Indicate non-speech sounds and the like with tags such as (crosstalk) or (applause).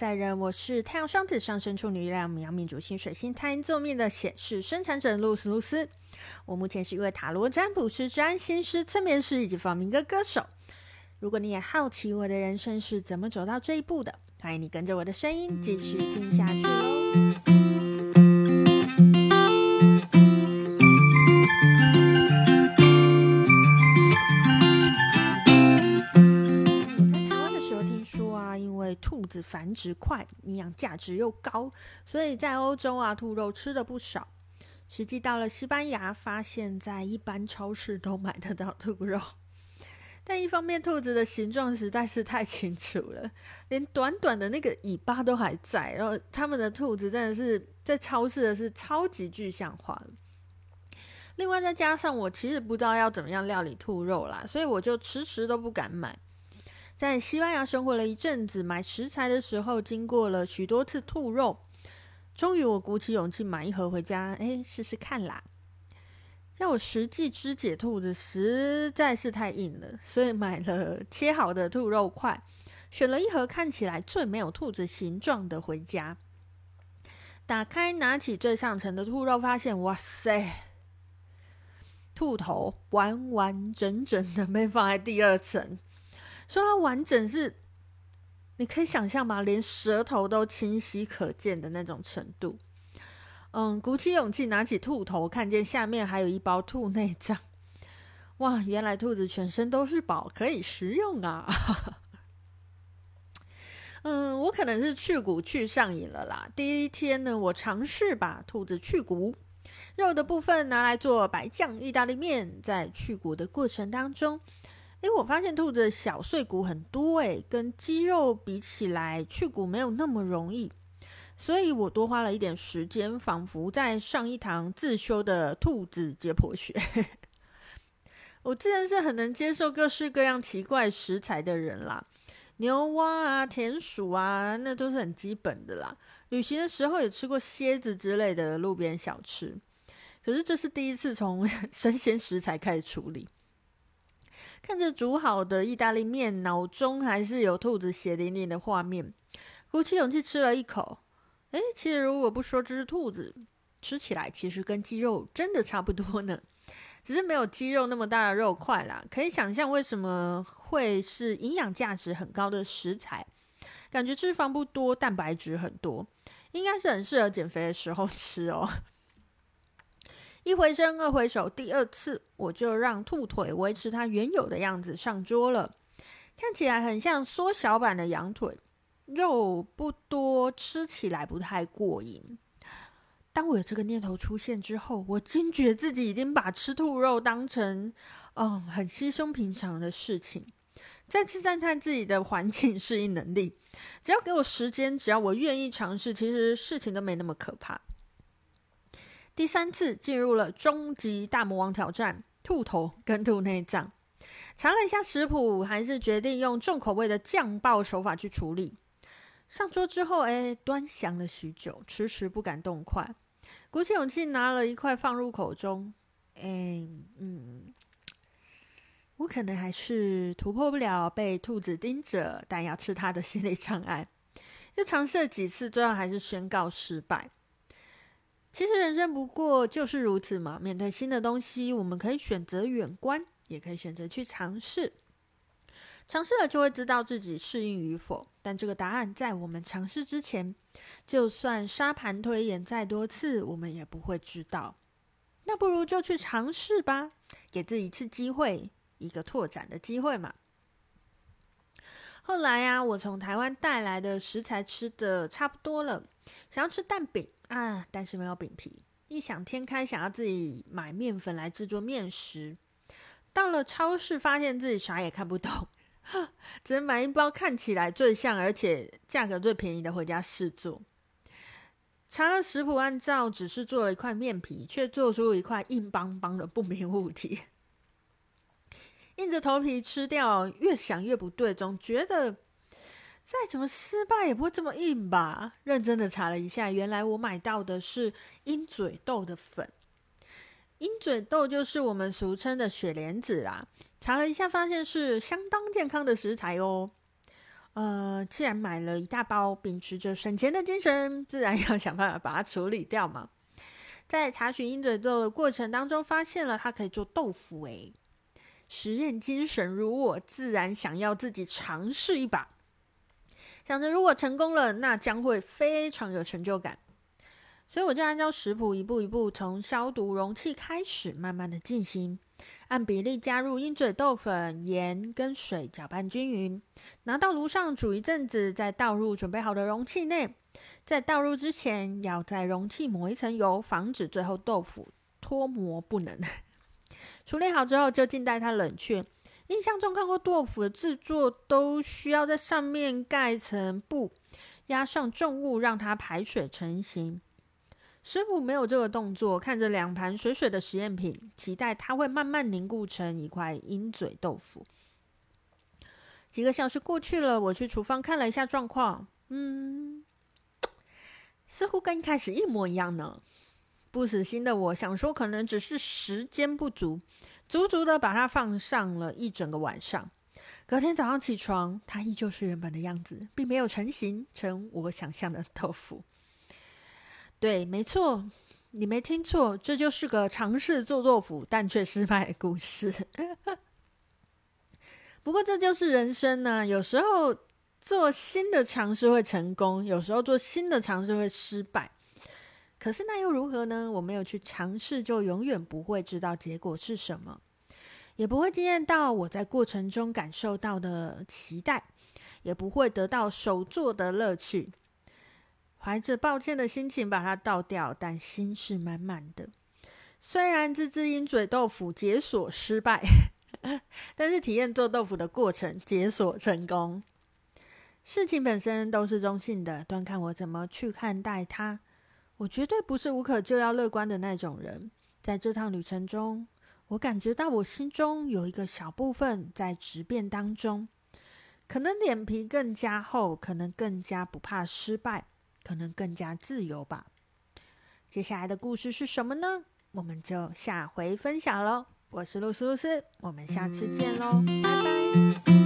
赛人，我是太阳双子上升处女月亮冥命主星水星太阴座面的显示生产者露丝露丝。我目前是一位塔罗占卜师、占星师、催眠师以及放民歌歌手。如果你也好奇我的人生是怎么走到这一步的，欢迎你跟着我的声音继续听下去价值又高，所以在欧洲啊，兔肉吃的不少。实际到了西班牙，发现在一般超市都买得到兔肉。但一方面，兔子的形状实在是太清楚了，连短短的那个尾巴都还在。然后，他们的兔子真的是在超市的是超级具象化。另外，再加上我其实不知道要怎么样料理兔肉啦，所以我就迟迟都不敢买。在西班牙生活了一阵子，买食材的时候经过了许多次兔肉，终于我鼓起勇气买一盒回家，哎，试试看啦。要我实际肢解兔子实在是太硬了，所以买了切好的兔肉块，选了一盒看起来最没有兔子形状的回家。打开，拿起最上层的兔肉，发现哇塞，兔头完完整整的被放在第二层。说它完整是，你可以想象吗？连舌头都清晰可见的那种程度。嗯，鼓起勇气拿起兔头，看见下面还有一包兔内脏。(laughs) 哇，原来兔子全身都是宝，可以食用啊！(laughs) 嗯，我可能是去骨去上瘾了啦。第一天呢，我尝试把兔子去骨，肉的部分拿来做白酱意大利面，在去骨的过程当中。哎，我发现兔子的小碎骨很多，哎，跟鸡肉比起来，去骨没有那么容易，所以我多花了一点时间，仿佛在上一堂自修的兔子解剖学。(laughs) 我自然是很能接受各式各样奇怪食材的人啦，牛蛙啊、田鼠啊，那都是很基本的啦。旅行的时候也吃过蝎子之类的路边小吃，可是这是第一次从 (laughs) 生鲜食材开始处理。看着煮好的意大利面，脑中还是有兔子血淋淋的画面。鼓起勇气吃了一口，诶，其实如果不说这是兔子，吃起来其实跟鸡肉真的差不多呢，(laughs) 只是没有鸡肉那么大的肉块啦。可以想象为什么会是营养价值很高的食材，感觉脂肪不多，蛋白质很多，应该是很适合减肥的时候吃哦。一回生二回熟，第二次我就让兔腿维持它原有的样子上桌了，看起来很像缩小版的羊腿，肉不多，吃起来不太过瘾。当我有这个念头出现之后，我惊觉自己已经把吃兔肉当成嗯很稀松平常的事情，再次赞叹自己的环境适应能力。只要给我时间，只要我愿意尝试，其实事情都没那么可怕。第三次进入了终极大魔王挑战，兔头跟兔内脏。查了一下食谱，还是决定用重口味的酱爆手法去处理。上桌之后，哎，端详了许久，迟迟不敢动筷。鼓起勇气拿了一块放入口中，哎，嗯，我可能还是突破不了被兔子盯着，但要吃它的心理障碍。又尝试了几次，最后还是宣告失败。其实人生不过就是如此嘛。面对新的东西，我们可以选择远观，也可以选择去尝试。尝试了就会知道自己适应与否。但这个答案在我们尝试之前，就算沙盘推演再多次，我们也不会知道。那不如就去尝试吧，给自己一次机会，一个拓展的机会嘛。后来呀、啊，我从台湾带来的食材吃的差不多了，想要吃蛋饼。啊！但是没有饼皮，异想天开，想要自己买面粉来制作面食。到了超市，发现自己啥也看不懂，(laughs) 只能买一包看起来最像而且价格最便宜的回家试做。查了食谱，按照只是做了一块面皮，却做出一块硬邦邦的不明物体。(laughs) 硬着头皮吃掉，越想越不对，总觉得。再怎么失败也不会这么硬吧？认真的查了一下，原来我买到的是鹰嘴豆的粉。鹰嘴豆就是我们俗称的雪莲子啦。查了一下，发现是相当健康的食材哦。呃，既然买了一大包，秉持着省钱的精神，自然要想办法把它处理掉嘛。在查询鹰嘴豆的过程当中，发现了它可以做豆腐。诶，实验精神如我，自然想要自己尝试一把。想着如果成功了，那将会非常有成就感。所以我就按照食谱一步一步，从消毒容器开始，慢慢的进行。按比例加入鹰嘴豆粉、盐跟水，搅拌均匀。拿到炉上煮一阵子，再倒入准备好的容器内。在倒入之前，要在容器抹一层油，防止最后豆腐脱模不能。(laughs) 处理好之后，就静待它冷却。印象中看过豆腐的制作，都需要在上面盖层布，压上重物，让它排水成型。师傅没有这个动作，看着两盘水水的实验品，期待它会慢慢凝固成一块鹰嘴豆腐。几个小时过去了，我去厨房看了一下状况，嗯，似乎跟一开始一模一样呢。不死心的我想说，可能只是时间不足，足足的把它放上了一整个晚上。隔天早上起床，它依旧是原本的样子，并没有成型成我想象的豆腐。对，没错，你没听错，这就是个尝试做豆腐但却失败的故事。(laughs) 不过这就是人生呢、啊，有时候做新的尝试会成功，有时候做新的尝试会失败。可是那又如何呢？我没有去尝试，就永远不会知道结果是什么，也不会经验到我在过程中感受到的期待，也不会得到手做的乐趣。怀着抱歉的心情把它倒掉，但心是满满的。虽然这只鹰嘴豆腐解锁失败，(laughs) 但是体验做豆腐的过程解锁成功。事情本身都是中性的，端看我怎么去看待它。我绝对不是无可救药乐观的那种人。在这趟旅程中，我感觉到我心中有一个小部分在质变当中，可能脸皮更加厚，可能更加不怕失败。可能更加自由吧。接下来的故事是什么呢？我们就下回分享喽。我是露丝露丝，我们下次见喽，拜拜。